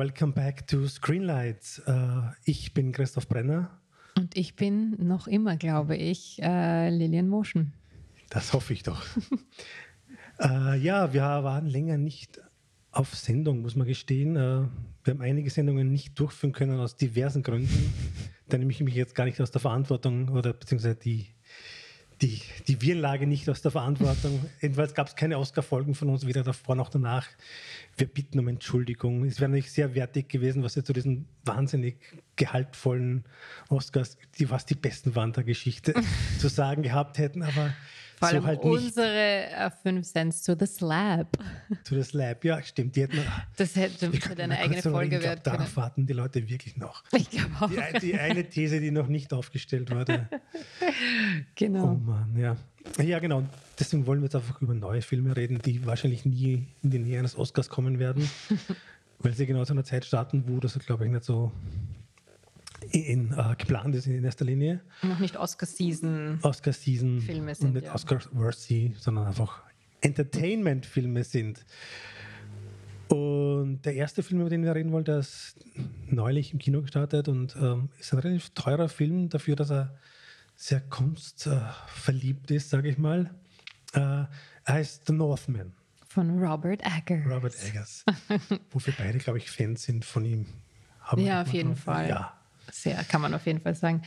welcome back to Screenlights. Uh, ich bin Christoph Brenner. Und ich bin noch immer, glaube ich, uh, Lilian Motion. Das hoffe ich doch. uh, ja, wir waren länger nicht auf Sendung, muss man gestehen. wir haben einige Sendungen nicht durchführen können aus diversen Gründen. Da nehme ich mich jetzt gar nicht aus der Verantwortung oder beziehungsweise die die, die Virenlage nicht aus der Verantwortung. Jedenfalls gab es keine Oscar-Folgen von uns, weder davor noch danach. Wir bitten um Entschuldigung. Es wäre nicht sehr wertig gewesen, was wir zu diesen wahnsinnig gehaltvollen Oscars, die fast die besten waren der Geschichte, zu sagen gehabt hätten. Aber vor allem so halt unsere uh, fünf Cents to the Slab. To the Slab, ja, stimmt. Die hätten, das hätte für deine eigene Folge werden können. Darauf warten die Leute wirklich noch. Ich glaube auch. Die, die, eine These, die noch nicht aufgestellt wurde. genau. Oh Mann, ja. Ja, genau. Deswegen wollen wir jetzt einfach über neue Filme reden, die wahrscheinlich nie in die Nähe eines Oscars kommen werden. weil sie genau zu einer Zeit starten, wo das, glaube ich, nicht so in, äh, geplant ist in erster Linie. Noch nicht Oscar-Season. Oscar-Season. Filme sind. Und nicht ja. Oscar-worthy, sondern einfach Entertainment-Filme sind. Und der erste Film, über den wir reden wollen, der ist neulich im Kino gestartet und ähm, ist ein relativ teurer Film dafür, dass er sehr kunstverliebt äh, ist, sage ich mal. Äh, er heißt The Northman. Von Robert Eggers. Robert Eggers. wofür beide, glaube ich, Fans sind von ihm. Haben ja, auf jeden Fall. Ja, sehr, kann man auf jeden Fall sagen.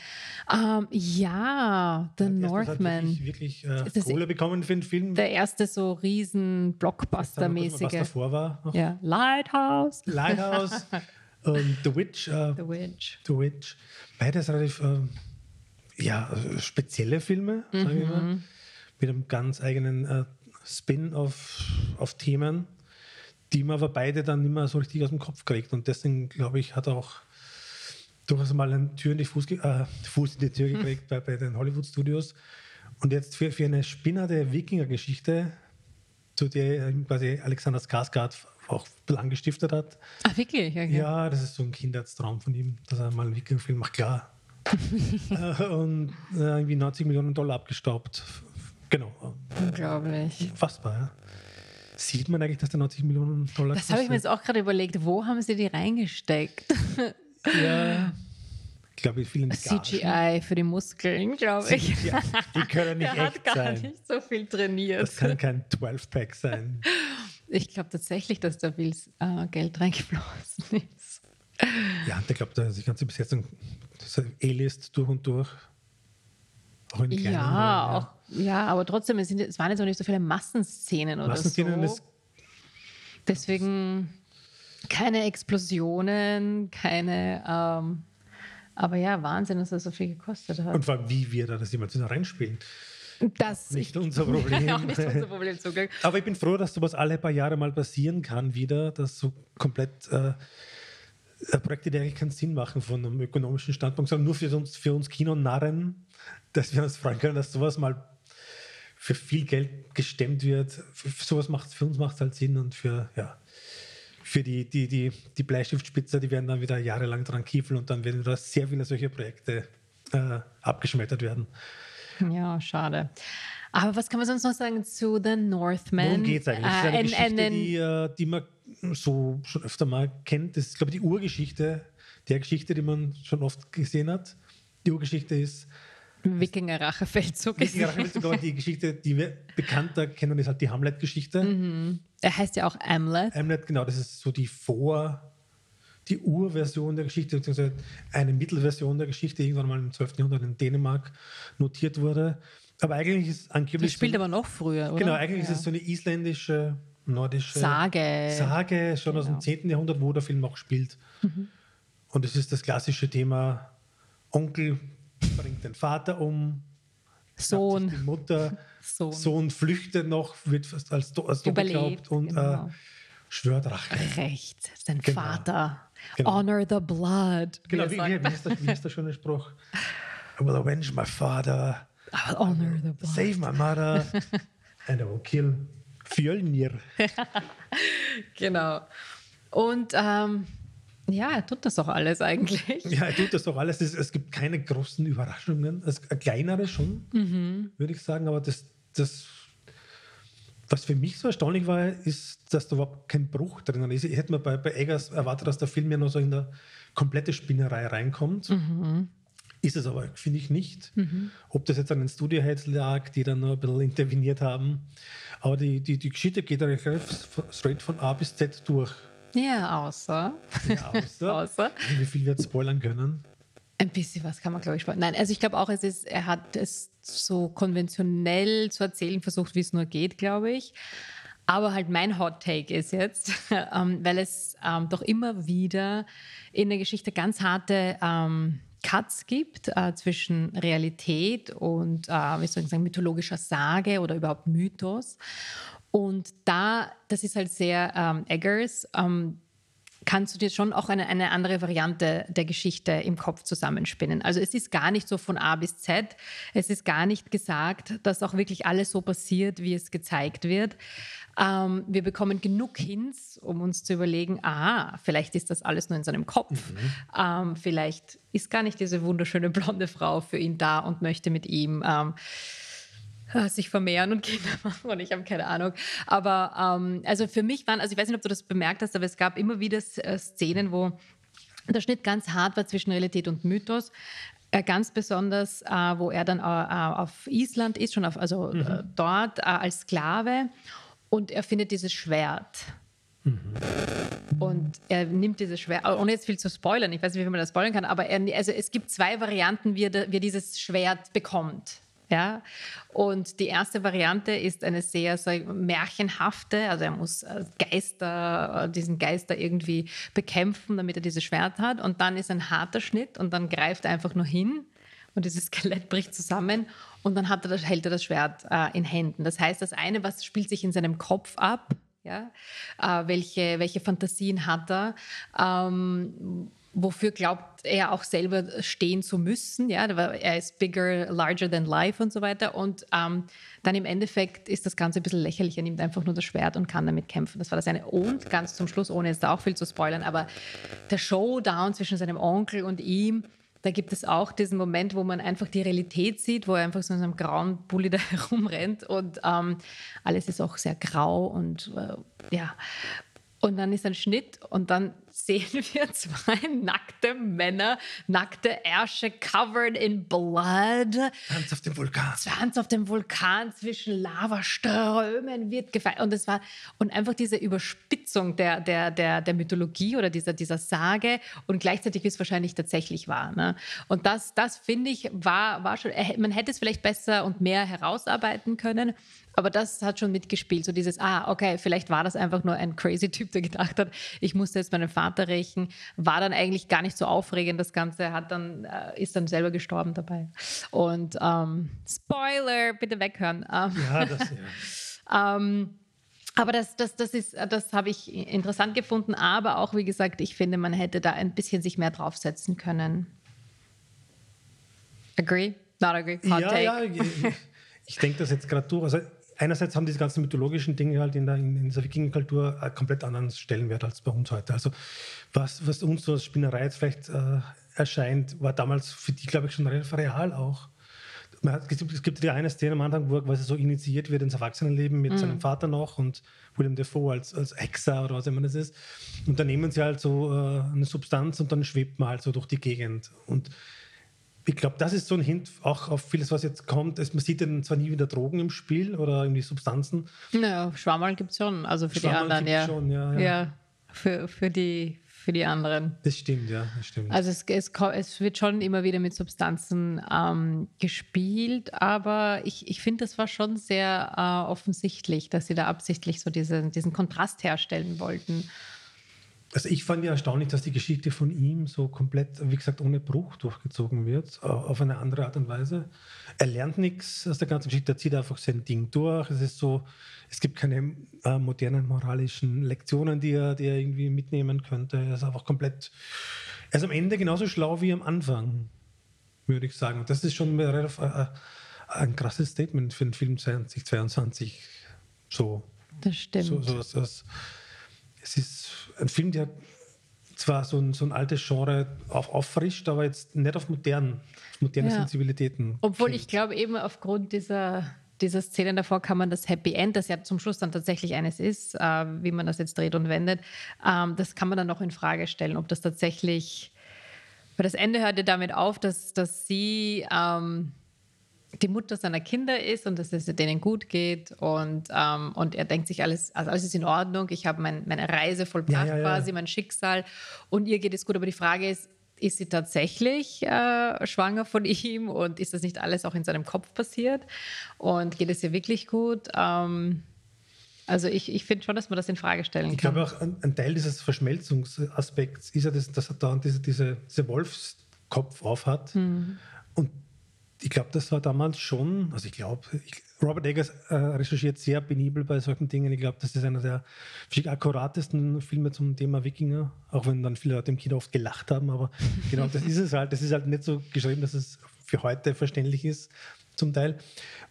Ähm, ja, The Northman. Hat wirklich, wirklich äh, Kohle bekommen für den Film. Der erste so riesen Blockbuster-mäßige. Was davor war. Noch. Ja, Lighthouse. Lighthouse und The Witch. Äh, The Witch. The Witch. Beides relativ äh, ja, spezielle Filme, mhm. sage ich mal. Mit einem ganz eigenen äh, Spin auf, auf Themen, die man aber beide dann nicht mehr so richtig aus dem Kopf kriegt. Und deswegen, glaube ich, hat auch durchaus mal einen Tür in die Fuß, äh, Fuß in die Tür gekriegt bei, bei den Hollywood-Studios. Und jetzt für, für eine spinnerte Wikinger-Geschichte, zu der quasi Alexander Skarsgård auch angestiftet hat. Ach, wirklich? Okay. Ja, das ist so ein Kindheitstraum von ihm, dass er mal einen Wikinger-Film macht, klar. Äh, und äh, irgendwie 90 Millionen Dollar abgestaubt. Genau. Unglaublich. Fassbar, ja. Sieht man eigentlich, dass der 90 Millionen Dollar Das habe ich mir jetzt auch gerade überlegt. Wo haben sie die reingesteckt? Ja. Ich glaube, viele CGI für die Muskeln, glaube ich. CGI, die können nicht Der echt hat gar sein. nicht so viel trainiert. Das kann kein 12-Pack sein. Ich glaube tatsächlich, dass da viel äh, Geld reingeflossen ist. Ja, und ich glaube, da ist die ganze Besetzung A-List durch und durch. Auch in ja, ja. Auch, ja, aber trotzdem, es, sind, es waren jetzt auch nicht so viele Massenszenen oder Massenszenen so. Deswegen keine Explosionen, keine. Ähm, aber ja, Wahnsinn, dass das so viel gekostet hat. Und war, wie wir da das jemals reinspielen. Das nicht unser Problem. auch nicht unser Problem Zugang. Aber ich bin froh, dass sowas alle paar Jahre mal passieren kann, wieder, dass so komplett äh, Projekte, die eigentlich keinen Sinn machen von einem ökonomischen Standpunkt, sondern nur für uns, für uns Kinonarren, dass wir uns freuen können, dass sowas mal für viel Geld gestemmt wird. Für, für sowas macht für uns macht es halt Sinn und für ja, für die, die, die, die Bleistiftspitzer, die werden dann wieder jahrelang dran kiefeln und dann werden wieder sehr viele solche Projekte äh, abgeschmettert werden. Ja, schade. Aber was kann man sonst noch sagen zu The Northman? Worum geht es eigentlich? Das ist eine uh, Geschichte, and, and die, äh, die man so schon öfter mal kennt. Das ist, glaube ich, die Urgeschichte der Geschichte, die man schon oft gesehen hat. Die Urgeschichte ist Wikinger-Rachefeldzug. Wikinger-Rachefeldzug, aber die Geschichte, die wir bekannter kennen, ist halt die Hamlet-Geschichte. Mhm. Er heißt ja auch Hamlet. Hamlet, genau, das ist so die Vor- die Urversion der Geschichte, beziehungsweise eine Mittelversion der Geschichte, die irgendwann mal im 12. Jahrhundert in Dänemark notiert wurde. Aber eigentlich ist angeblich. Das spielt so, aber noch früher, oder? Genau, eigentlich ja. ist es so eine isländische, nordische Sage. Sage, schon genau. aus dem 10. Genau. Jahrhundert, wo der Film auch spielt. Mhm. Und es ist das klassische Thema: Onkel bringt den Vater um, Sohn, die Mutter, Sohn. Sohn flüchtet noch, wird fast als, als Überlebt, und genau. äh, schwört Rache. Recht, sein genau. Vater. Genau. Honor the blood. Genau, wie, wie, wie, ist der, wie ist der schöne Spruch? I will avenge my father. I will honor the blood. Save my mother. and I will kill Fjölnir. genau. Und ähm, ja, er tut das auch alles eigentlich. Ja, er tut das doch alles. Es, es gibt keine großen Überraschungen. Es, kleinere schon, mhm. würde ich sagen, aber das, das Was für mich so erstaunlich war, ist, dass da überhaupt kein Bruch drin ist. Ich hätte mir bei, bei Eggers erwartet, dass der Film ja noch so in der komplette Spinnerei reinkommt. Mhm. Ist es aber, finde ich nicht. Mhm. Ob das jetzt an den Studioheads lag, die dann noch ein bisschen interveniert haben. Aber die, die, die Geschichte geht eigentlich straight von A bis Z durch. Ja, außer. Ja, außer. außer. Wie viel wir spoilern können? Ein bisschen was kann man, glaube ich, spoilern. Nein, also ich glaube auch, es ist, er hat es so konventionell zu erzählen versucht, wie es nur geht, glaube ich. Aber halt mein Hot Take ist jetzt, ähm, weil es ähm, doch immer wieder in der Geschichte ganz harte ähm, Cuts gibt äh, zwischen Realität und, äh, wie soll ich sagen, mythologischer Sage oder überhaupt Mythos. Und da, das ist halt sehr ähm, Eggers, ähm, kannst du dir schon auch eine, eine andere Variante der Geschichte im Kopf zusammenspinnen. Also es ist gar nicht so von A bis Z. Es ist gar nicht gesagt, dass auch wirklich alles so passiert, wie es gezeigt wird. Ähm, wir bekommen genug Hints, um uns zu überlegen, aha, vielleicht ist das alles nur in seinem Kopf. Mhm. Ähm, vielleicht ist gar nicht diese wunderschöne blonde Frau für ihn da und möchte mit ihm ähm, äh, sich vermehren und Kinder machen und ich habe keine Ahnung. Aber ähm, also für mich waren, also ich weiß nicht, ob du das bemerkt hast, aber es gab immer wieder äh, Szenen, wo der Schnitt ganz hart war zwischen Realität und Mythos. Äh, ganz besonders, äh, wo er dann auf Island ist, schon auf, also mhm. dort als Sklave und er findet dieses Schwert. Mhm. Und er nimmt dieses Schwert, ohne jetzt viel zu spoilern, ich weiß nicht, wie man das spoilern kann, aber er, also es gibt zwei Varianten, wie er, wie er dieses Schwert bekommt. Ja? Und die erste Variante ist eine sehr, sehr märchenhafte, also er muss äh, Geister, äh, diesen Geister irgendwie bekämpfen, damit er dieses Schwert hat. Und dann ist ein harter Schnitt und dann greift er einfach nur hin und dieses Skelett bricht zusammen und dann er das, hält er das Schwert äh, in Händen. Das heißt, das eine, was spielt sich in seinem Kopf ab, ja? Äh, welche, welche Fantasien hat er, ähm, wofür glaubt er auch selber stehen zu müssen. Ja? Er ist bigger, larger than life und so weiter. Und ähm, dann im Endeffekt ist das Ganze ein bisschen lächerlich. Er nimmt einfach nur das Schwert und kann damit kämpfen. Das war das eine. Und ganz zum Schluss, ohne jetzt da auch viel zu spoilern, aber der Showdown zwischen seinem Onkel und ihm, da gibt es auch diesen Moment, wo man einfach die Realität sieht, wo er einfach so in einem grauen Bulli da herumrennt und ähm, alles ist auch sehr grau und äh, ja. Und dann ist ein Schnitt und dann sehen wir zwei nackte Männer, nackte Ärsche, covered in blood. Tanz auf dem Vulkan. Tanz auf dem Vulkan zwischen Lavaströmen wird gefeiert. Und es war, und einfach diese Überspitzung der, der, der, der Mythologie oder dieser, dieser Sage und gleichzeitig, wie es wahrscheinlich tatsächlich war. Ne? Und das, das finde ich, war, war schon, man hätte es vielleicht besser und mehr herausarbeiten können. Aber das hat schon mitgespielt, so dieses, ah, okay, vielleicht war das einfach nur ein crazy Typ, der gedacht hat, ich musste jetzt meinen Vater rächen. War dann eigentlich gar nicht so aufregend, das Ganze, hat dann, äh, ist dann selber gestorben dabei. Und ähm, Spoiler, bitte weghören. Ähm, ja, das ja. ähm, aber das, das, das, ist, das habe ich interessant gefunden. Aber auch, wie gesagt, ich finde, man hätte da ein bisschen sich mehr draufsetzen können. Agree? Not agree? Hot ja, take? ja, ich, ich denke das jetzt gerade durch. Also einerseits haben diese ganzen mythologischen Dinge halt in, der, in dieser Wikingerkultur einen komplett anderen Stellenwert als bei uns heute. Also was, was uns so als Spinnerei jetzt vielleicht äh, erscheint, war damals für die, glaube ich, schon relativ real auch. Hat, es gibt ja eine Szene am Anfang, wo er quasi so initiiert wird ins Erwachsenenleben mit mhm. seinem Vater noch und William Defoe als, als Hexer oder was immer das ist. Und dann nehmen sie halt so äh, eine Substanz und dann schwebt man halt so durch die Gegend. Und ich glaube, das ist so ein Hint auch auf vieles, was jetzt kommt. man sieht dann zwar nie wieder Drogen im Spiel oder irgendwie Substanzen. Naja, Schwammerl gibt es schon, also für Schwammerl die anderen, ja. Schon, ja, ja. ja. für, für, die, für die anderen. Das stimmt, ja, das stimmt. Also es, es, es wird schon immer wieder mit Substanzen ähm, gespielt, aber ich, ich finde, das war schon sehr äh, offensichtlich, dass sie da absichtlich so diese, diesen Kontrast herstellen wollten. Also ich fand ja erstaunlich, dass die Geschichte von ihm so komplett, wie gesagt, ohne Bruch durchgezogen wird, auf eine andere Art und Weise. Er lernt nichts aus der ganzen Geschichte, er zieht einfach sein Ding durch. Es ist so, es gibt keine äh, modernen moralischen Lektionen, die er, die er irgendwie mitnehmen könnte. Er ist einfach komplett, er ist am Ende genauso schlau wie am Anfang, würde ich sagen. Und das ist schon relativ, äh, ein krasses Statement für den Film 2022. So. Das stimmt. So, so, das, es ist ein Film, der zwar so ein, so ein altes Genre auf, auffrischt, aber jetzt nicht auf modernen, moderne ja. Sensibilitäten. Obwohl ich glaube, eben aufgrund dieser dieser Szene davor kann man das Happy End, das ja zum Schluss dann tatsächlich eines ist, äh, wie man das jetzt dreht und wendet, ähm, das kann man dann noch in Frage stellen, ob das tatsächlich, weil das Ende hörte damit auf, dass, dass sie ähm, die Mutter seiner Kinder ist und dass es denen gut geht und, ähm, und er denkt sich, alles, also alles ist in Ordnung, ich habe mein, meine Reise vollbracht ja, ja, quasi, mein Schicksal und ihr geht es gut, aber die Frage ist, ist sie tatsächlich äh, schwanger von ihm und ist das nicht alles auch in seinem Kopf passiert und geht es ihr wirklich gut? Ähm, also ich, ich finde schon, dass man das in Frage stellen ich kann. Ich glaube auch, ein, ein, Teil dieses Verschmelzungsaspekts ist ja, das, dass er da diese, diese, diese Wolfskopf aufhat. Mhm. Und ich glaube, das war damals schon, also ich glaube, Robert Eggers äh, recherchiert sehr penibel bei solchen Dingen. Ich glaube, das ist einer der akkuratesten Filme zum Thema Wikinger, auch wenn dann viele Leute im Kino oft gelacht haben, aber genau das ist es halt. Das ist halt nicht so geschrieben, dass es für heute verständlich ist, zum Teil.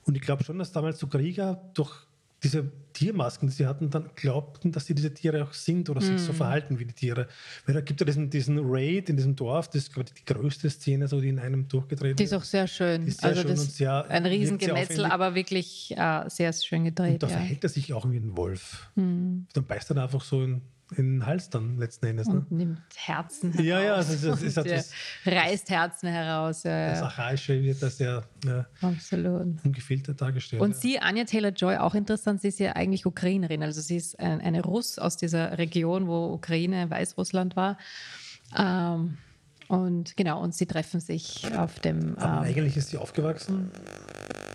Und ich glaube schon, dass damals so Krieger durch diese Tiermasken, die sie hatten, dann glaubten, dass sie diese Tiere auch sind oder sich so mhm. verhalten wie die Tiere. Weil da gibt es ja diesen, diesen Raid in diesem Dorf, das ist die größte Szene, so, die in einem durchgedreht. Die ist auch sehr schön. Sehr also schön sehr, ein Riesengemetzel, aber wirklich äh, sehr schön gedreht. Und da ja. verhält er sich auch wie ein Wolf. Mhm. Dann beißt er einfach so in in den Hals dann letzten Endes. Ne? Und nimmt Herzen heraus. Ja, ja, also das ist etwas, reißt Herzen heraus. Ja, das Archaische wird das ja, ja Absolut. ungefiltert dargestellt. Und ja. sie, Anja Taylor-Joy, auch interessant, sie ist ja eigentlich Ukrainerin. Also sie ist ein, eine Russ aus dieser Region, wo Ukraine Weißrussland war. Ähm, und genau, und sie treffen sich auf dem. Aber ähm, eigentlich ist sie aufgewachsen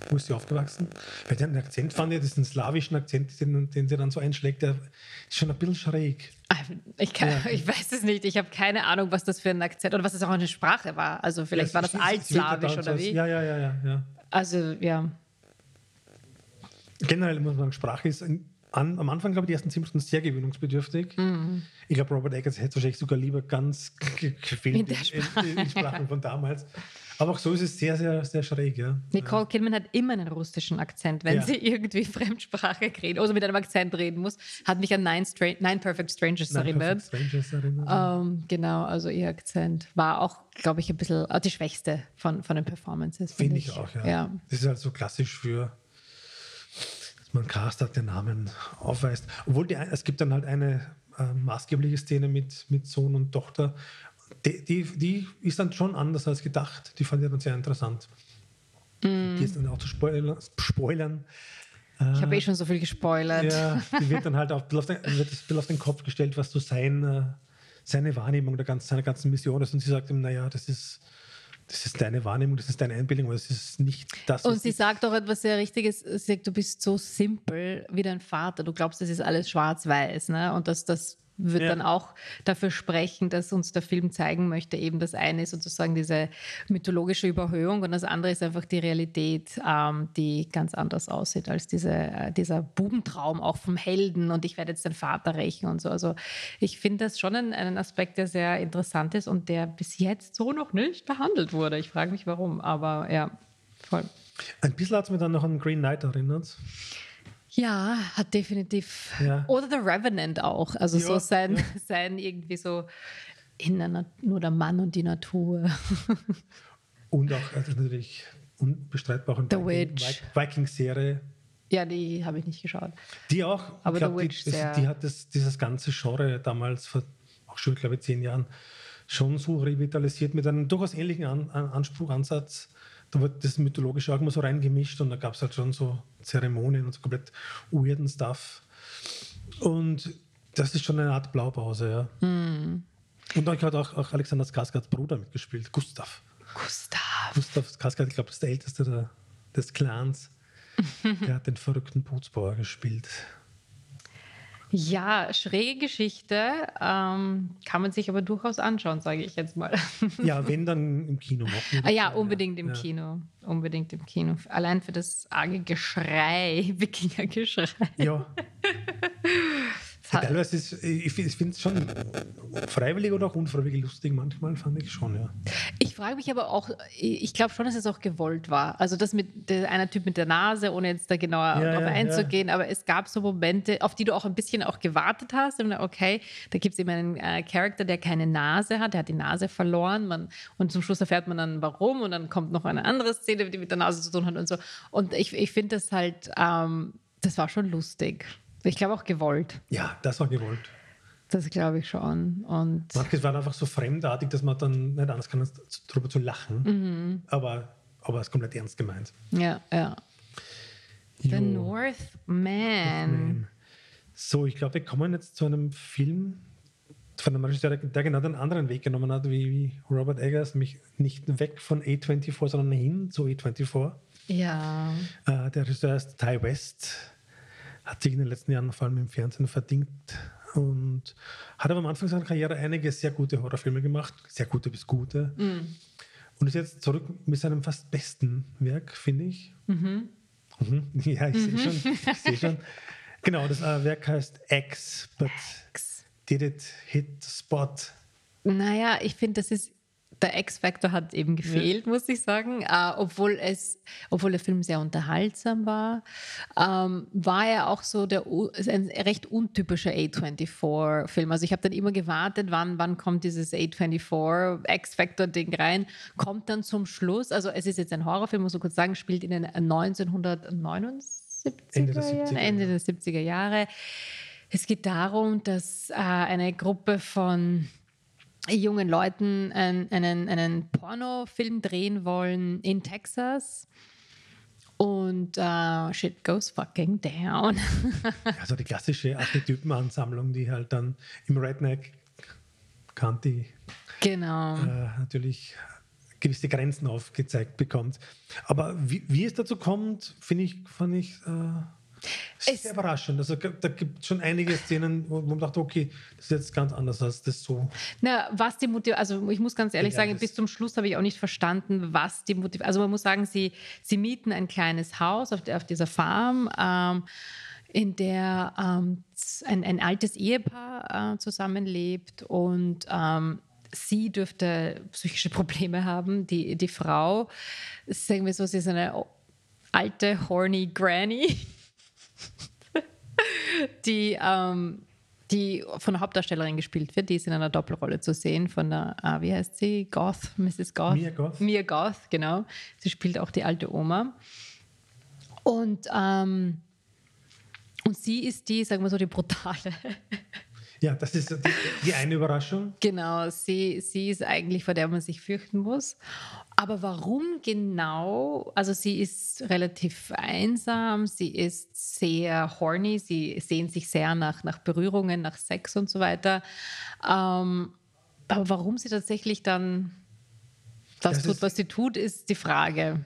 wo ist sie aufgewachsen? Weil den Akzent fand ich, diesen slawischen Akzent, den, den sie dann so einschlägt, der ist schon ein bisschen schräg. Ah, ich, kann, ja. ich weiß es nicht. Ich habe keine Ahnung, was das für ein Akzent oder was das auch eine Sprache war. Also vielleicht ja, war das altslawisch oder wie? Ja, ja, ja, ja, ja. Also, ja. Generell muss man sagen, Sprache ist an, am Anfang, glaube ich, die ersten zehn Minuten sehr gewöhnungsbedürftig. Mhm. Ich glaube, Robert Eggers hätte wahrscheinlich sogar lieber ganz gefilmt in, in, in Sprachen von damals. Aber auch so ist es sehr, sehr, sehr schräg, ja. Nicole Kidman hat immer einen russischen Akzent, wenn ja. sie irgendwie Fremdsprache redet, also mit einem Akzent reden muss. Hat mich an Nine, Stra Nine Perfect Strangers Nine erinnert. Perfect Strangers erinnert. Ähm, genau, also ihr Akzent war auch, glaube ich, ein bisschen äh, die schwächste von, von den Performances. Finde find ich. ich auch, ja. ja. Das ist halt so klassisch für dass man Cast hat, den Namen aufweist. Obwohl die, es gibt dann halt eine äh, maßgebliche Szene mit, mit Sohn und Tochter, die, die, die, ist dann schon anders als gedacht. Die fand ich dann sehr interessant. Mm. Die ist dann auch zu spoilern. spoilern. Ich habe eh schon so viel gespoilert. Ja, die wird dann halt auf, auf, den, wird auf den Kopf gestellt, was so sein, äh, seine Wahrnehmung der ganzen, seiner ganzen Mission ist. Und sie sagt ihm, naja, das ist, das ist deine Wahrnehmung, das ist deine Einbildung, aber das ist nicht das. Und sie sagt auch etwas sehr Richtiges. Sie sagt, du bist so simpel wie dein Vater. Du glaubst, das ist alles schwarz-weiß. Ne? Und dass das wird ja. dann auch dafür sprechen, dass uns der Film zeigen möchte, eben das eine ist sozusagen diese mythologische Überhöhung und das andere ist einfach die Realität, ähm, die ganz anders aussieht als diese, äh, dieser Bubentraum auch vom Helden und ich werde jetzt den Vater rächen und so. Also ich finde das schon ein, einen Aspekt, der sehr interessant ist und der bis jetzt so noch nicht behandelt wurde. Ich frage mich warum, aber ja, voll. Ein bisschen hat es mir dann noch an Green Knight erinnert. Ja, hat definitiv. Ja. Oder The Revenant auch. Also ja, so sein, ja. sein irgendwie so in der nur der Mann und die Natur. und auch also natürlich unbestreitbar und The Witch. Viking-Serie. Ja, die habe ich nicht geschaut. Die auch. Aber glaub, The Witch die, das, die hat das, dieses ganze Genre damals vor auch schon, glaube ich, zehn Jahren schon so revitalisiert mit einem durchaus ähnlichen An An Anspruch, Ansatz da wird das Mythologische auch immer so reingemischt und da gab es halt schon so Zeremonien und so komplett weirden Stuff. Und das ist schon eine Art Blaupause, ja. Mm. Und dann hat auch, auch Alexander Skarsgards Bruder mitgespielt, Gustav. Gustav. Gustav Skarsgård, ich glaube, ist der älteste der, des Clans. der hat den verrückten Bootsbauer gespielt. Ja, schräge Geschichte. Ähm, kann man sich aber durchaus anschauen, sage ich jetzt mal. Ja, wenn dann im Kino noch. Ah, ja, unbedingt im ja. Kino. Unbedingt im Kino. Allein für das arge Geschrei, Wikinger-Geschrei. Ja. Teilweise ist, ich finde es schon freiwillig oder auch unfreiwillig lustig, manchmal fand ich schon, ja. Ich frage mich aber auch, ich glaube schon, dass es auch gewollt war. Also das mit der, einer Typ mit der Nase, ohne jetzt da genauer ja, darauf ja, einzugehen, ja. aber es gab so Momente, auf die du auch ein bisschen auch gewartet hast. Und okay, da gibt es eben einen äh, Charakter, der keine Nase hat, der hat die Nase verloren. Man, und zum Schluss erfährt man dann warum und dann kommt noch eine andere Szene, die mit der Nase zu tun hat und so. Und ich, ich finde das halt, ähm, das war schon lustig. Ich glaube auch gewollt. Ja, das war gewollt. Das glaube ich schon. Und Manches war einfach so fremdartig, dass man dann nicht anders kann, als darüber zu lachen. Mhm. Aber, aber es ist komplett ernst gemeint. Ja, ja. Jo. The Northman. So, ich glaube, wir kommen jetzt zu einem Film von einem Regisseur, der genau den anderen Weg genommen hat, wie, Robert Eggers, nämlich nicht weg von A24, sondern hin zu A24. Ja. Äh, der Regisseur ist Ty West hat sich in den letzten Jahren vor allem im Fernsehen verdient und hat aber am Anfang seiner Karriere einige sehr gute Horrorfilme gemacht, sehr gute bis gute. Mm. Und ist jetzt zurück mit seinem fast besten Werk, finde ich. Mhm. Mhm. Ja, ich mhm. sehe schon. Ich seh schon. Genau, das äh, Werk heißt X, but X. did it hit the spot? Naja, ich finde, das ist der X-Factor hat eben gefehlt, ja. muss ich sagen. Äh, obwohl, es, obwohl der Film sehr unterhaltsam war, ähm, war er auch so der, ein recht untypischer A24-Film. Also ich habe dann immer gewartet, wann, wann kommt dieses A24 X-Factor-Ding rein, kommt dann zum Schluss. Also es ist jetzt ein Horrorfilm, muss ich kurz sagen, spielt in den 1979 Ende der 70er, Ende der 70er Jahre. Es geht darum, dass äh, eine Gruppe von jungen Leuten einen, einen, einen Pornofilm drehen wollen in Texas. Und uh, shit goes fucking down. also die klassische Archetypenansammlung, die halt dann im Redneck County genau. äh, natürlich gewisse Grenzen aufgezeigt bekommt. Aber wie, wie es dazu kommt, finde ich, fand ich äh, das ist sehr überraschend. Also da gibt es schon einige Szenen, wo man dachte, okay, das ist jetzt ganz anders als das so. Na, was die Motivation, also ich muss ganz ehrlich ja, sagen, bis zum Schluss habe ich auch nicht verstanden, was die Motivation, also man muss sagen, sie, sie mieten ein kleines Haus auf, der, auf dieser Farm, ähm, in der ähm, ein, ein altes Ehepaar äh, zusammenlebt und ähm, sie dürfte psychische Probleme haben. Die, die Frau, sagen wir so, sie ist eine alte, horny Granny die, ähm, die von der Hauptdarstellerin gespielt wird. Die ist in einer Doppelrolle zu sehen von der, äh, wie heißt sie? Goth, Mrs. Goth. Mia Goth. Mia Goth, genau. Sie spielt auch die alte Oma. Und, ähm, und sie ist die, sagen wir so, die brutale. Ja, das ist die, die, eine Überraschung. Genau, sie, sie ist eigentlich, vor der man sich fürchten muss. Aber warum genau? Also sie ist relativ einsam, sie ist sehr horny, sie sehnt sich sehr nach, nach Berührungen, nach Sex und so weiter. Ähm, aber warum sie tatsächlich dann das, das tut, was sie tut, ist die Frage.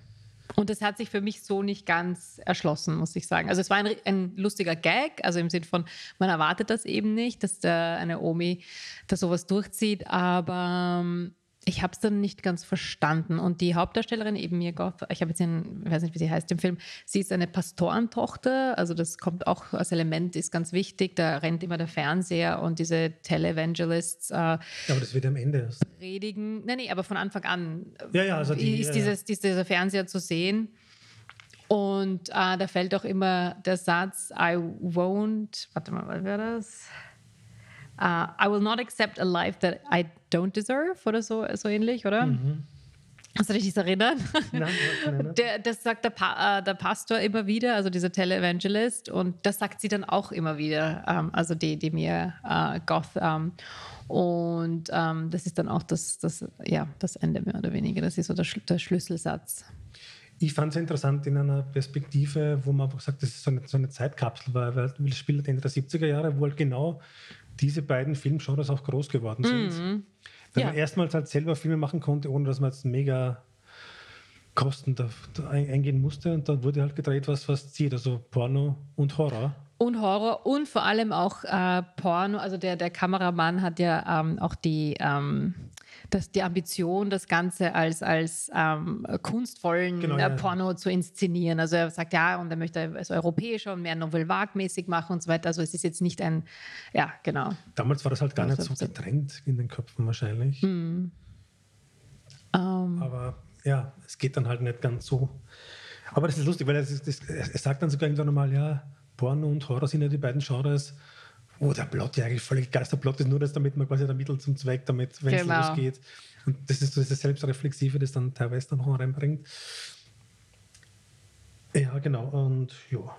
Und das hat sich für mich so nicht ganz erschlossen, muss ich sagen. Also es war ein, ein lustiger Gag, also im Sinne von, man erwartet das eben nicht, dass der, eine Omi da sowas durchzieht, aber ähm, ich habe es dann nicht ganz verstanden. Und die Hauptdarstellerin, eben mir ich habe jetzt den, ich weiß nicht, wie sie heißt im Film, sie ist eine Pastorentochter, also das kommt auch als Element, ist ganz wichtig. Da rennt immer der Fernseher und diese Televangelists. Äh, aber das wird am Ende. Predigen. Nein, nee, aber von Anfang an ja, ja, also die, ist, ja, dieses, ist dieser Fernseher zu sehen. Und äh, da fällt auch immer der Satz, I won't, warte mal, was wäre das? Uh, I will not accept a life that I don't deserve oder so, so ähnlich, oder? Mhm. Hast du dich das erinnern? Nein, nein, der, das sagt der, pa äh, der, Pastor immer wieder, also dieser Televangelist, und das sagt sie dann auch immer wieder, ähm, also die, die mir äh, Goth. Ähm, und ähm, das ist dann auch das, das, ja, das Ende mehr oder weniger. Das ist so der, der Schlüsselsatz. Ich fand es interessant in einer Perspektive, wo man einfach sagt, das ist so eine, so eine Zeitkapsel, weil, weil das spielt Ende der 70er Jahre, wo halt genau diese beiden Filmgenres auch groß geworden sind. Mhm. Weil ja. man erstmals halt selber Filme machen konnte, ohne dass man jetzt mega Kosten da, da eingehen musste. Und dann wurde halt gedreht, was, was zieht, also Porno und Horror. Und Horror und vor allem auch äh, Porno. Also der, der Kameramann hat ja ähm, auch die, ähm, das, die Ambition, das Ganze als, als ähm, kunstvollen Genau, äh, ja. Porno zu inszenieren. Also er sagt ja, und er möchte es europäischer und mehr Nouvelle Vague-mäßig machen und so weiter. Also es ist jetzt nicht ein, ja, genau. Damals war das halt gar nicht so Also- getrennt in den Köpfen wahrscheinlich. Ähm, Aber ja, es geht dann halt nicht ganz so. Aber das ist lustig, weil er, sagt dann sogar irgendwann mal, ja, Porno und Horror sind ja die beiden Genres, wo der Plot ja eigentlich völlig egal ist. Der Plot ist nur das, damit man quasi der Mittel zum Zweck, damit, wenn es Genau. losgeht. Und das ist so dieses Selbstreflexive, das dann teilweise dann noch reinbringt. Ja, genau. Und ja.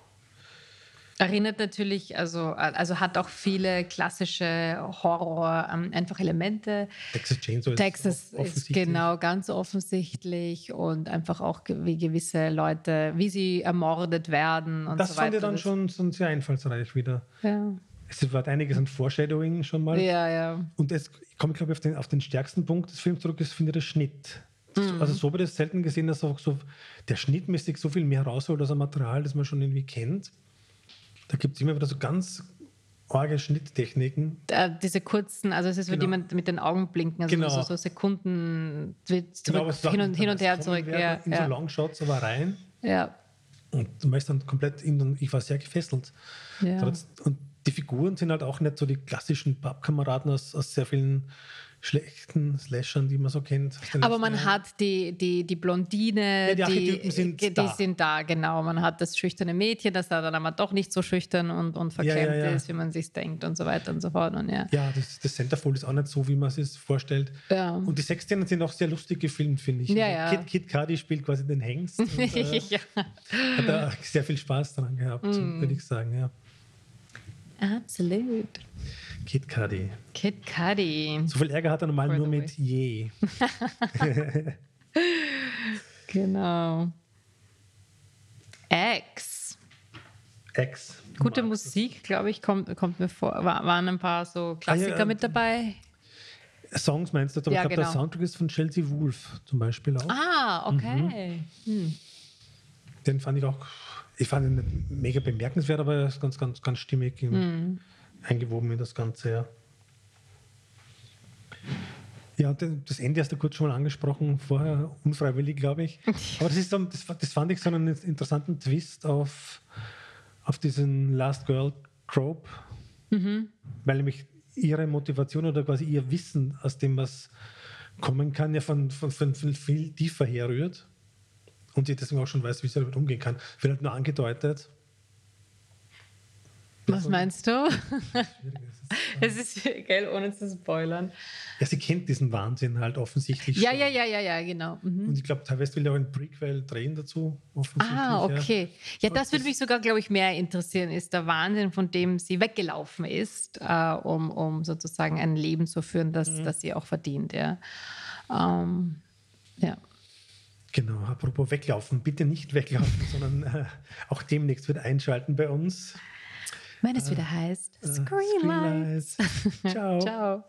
Erinnert natürlich, also, also hat auch viele klassische Horror, ähm, einfach Elemente. Texas Chainsaw Texas ist offensichtlich. genau ganz offensichtlich und einfach auch wie gewisse Leute, wie sie ermordet werden und Das so fand weiter. ich dann Das- schon, schon sehr einfallsreich wieder. Ja, Es war einiges an Foreshadowing schon mal. ja. ja. Und es ich komme, glaube ich, auf den, auf den stärksten Punkt des Films zurück, ist, finde ich, der Schnitt. Das- Mhm. Also so habe ich das selten gesehen, dass auch so der schnittmäßig so viel mehr rausholt aus einem Material, das man schon irgendwie kennt. Da gibt es immer wieder so ganz arge Schnitttechniken. Äh, diese kurzen, also es ist, wie Genau. jemand mit den Augen blinken, also Genau. so, so Sekunden zurück, war- hin, und, hin und her zurück. Ja, In so ja, Longshots aber rein. ja, Und du merkst dann komplett, in, ich war sehr gefesselt. ja. Und die Figuren sind halt auch nicht so die klassischen Pappkameraden aus, aus sehr vielen schlechten Slashern, die man so kennt. Aber man Jahren. hat die, die, die Blondine, Ja, die Archetypen sind die, da. die sind da, genau. Man hat das schüchterne Mädchen, das da dann aber doch nicht so schüchtern und, und Ja, ja, verklemmt ja. ist, wie man sich denkt und so weiter und so fort. Und ja. Ja, das, das Centerfold ist auch nicht so, wie man es sich vorstellt. Ja. Und die Sexszenen sind auch sehr lustig gefilmt, finde ich. Ja, Also ja. Kid, Kid Cudi spielt quasi den Hengst. Und, äh. Hat da sehr viel Spaß dran gehabt, Mm. würde ich sagen. Ja. Absolut. Kid Cudi. Kid Cudi. So viel Ärger hat er normal For nur mit Je. Genau. X. Ex. Gute? Musik, glaube ich, kommt, kommt mir vor. War, waren ein paar so Klassiker Ah, ja, mit dabei. Songs meinst du? Aber Ja, ich glaube, der genau. Soundtrack ist von Chelsea Wolf zum Beispiel auch. Ah, okay. Hm. Den fand ich auch, ich fand ihn mega bemerkenswert, aber er ist ganz, ganz, ganz stimmig im, Hm. eingewoben in das Ganze. Ja, ja das Ende hast du kurz schon mal angesprochen, vorher unfreiwillig, glaube ich. Aber das, ist so, das, das fand ich so einen interessanten Twist auf, auf diesen Last Girl Trope, Mhm. weil nämlich ihre Motivation oder quasi ihr Wissen aus dem, was kommen kann, ja von, von, von, von viel tiefer herrührt und sie deswegen auch schon weiß, wie sie damit umgehen kann. Halt nur angedeutet. Was meinst du? Es ist- geil, ohne zu spoilern. Ja, sie kennt diesen Wahnsinn halt offensichtlich. Ja, schon. ja, ja, ja, ja, genau. Mhm. Und ich glaube, teilweise will er auch ein Prequel drehen dazu. Offensichtlich, Ah, Ja. okay. Ja, Und das würde mich sogar, glaube ich, mehr interessieren, ist der Wahnsinn, von dem sie weggelaufen ist, äh, um, um sozusagen ein Leben zu führen, das, Mhm. das sie auch verdient. Ja. Ähm, ja. Genau, apropos weglaufen, bitte nicht weglaufen, sondern äh, auch demnächst wird einschalten bei uns. Wenn es wieder heißt, Äh, Screenlight. Screenlights. Ciao. Ciao.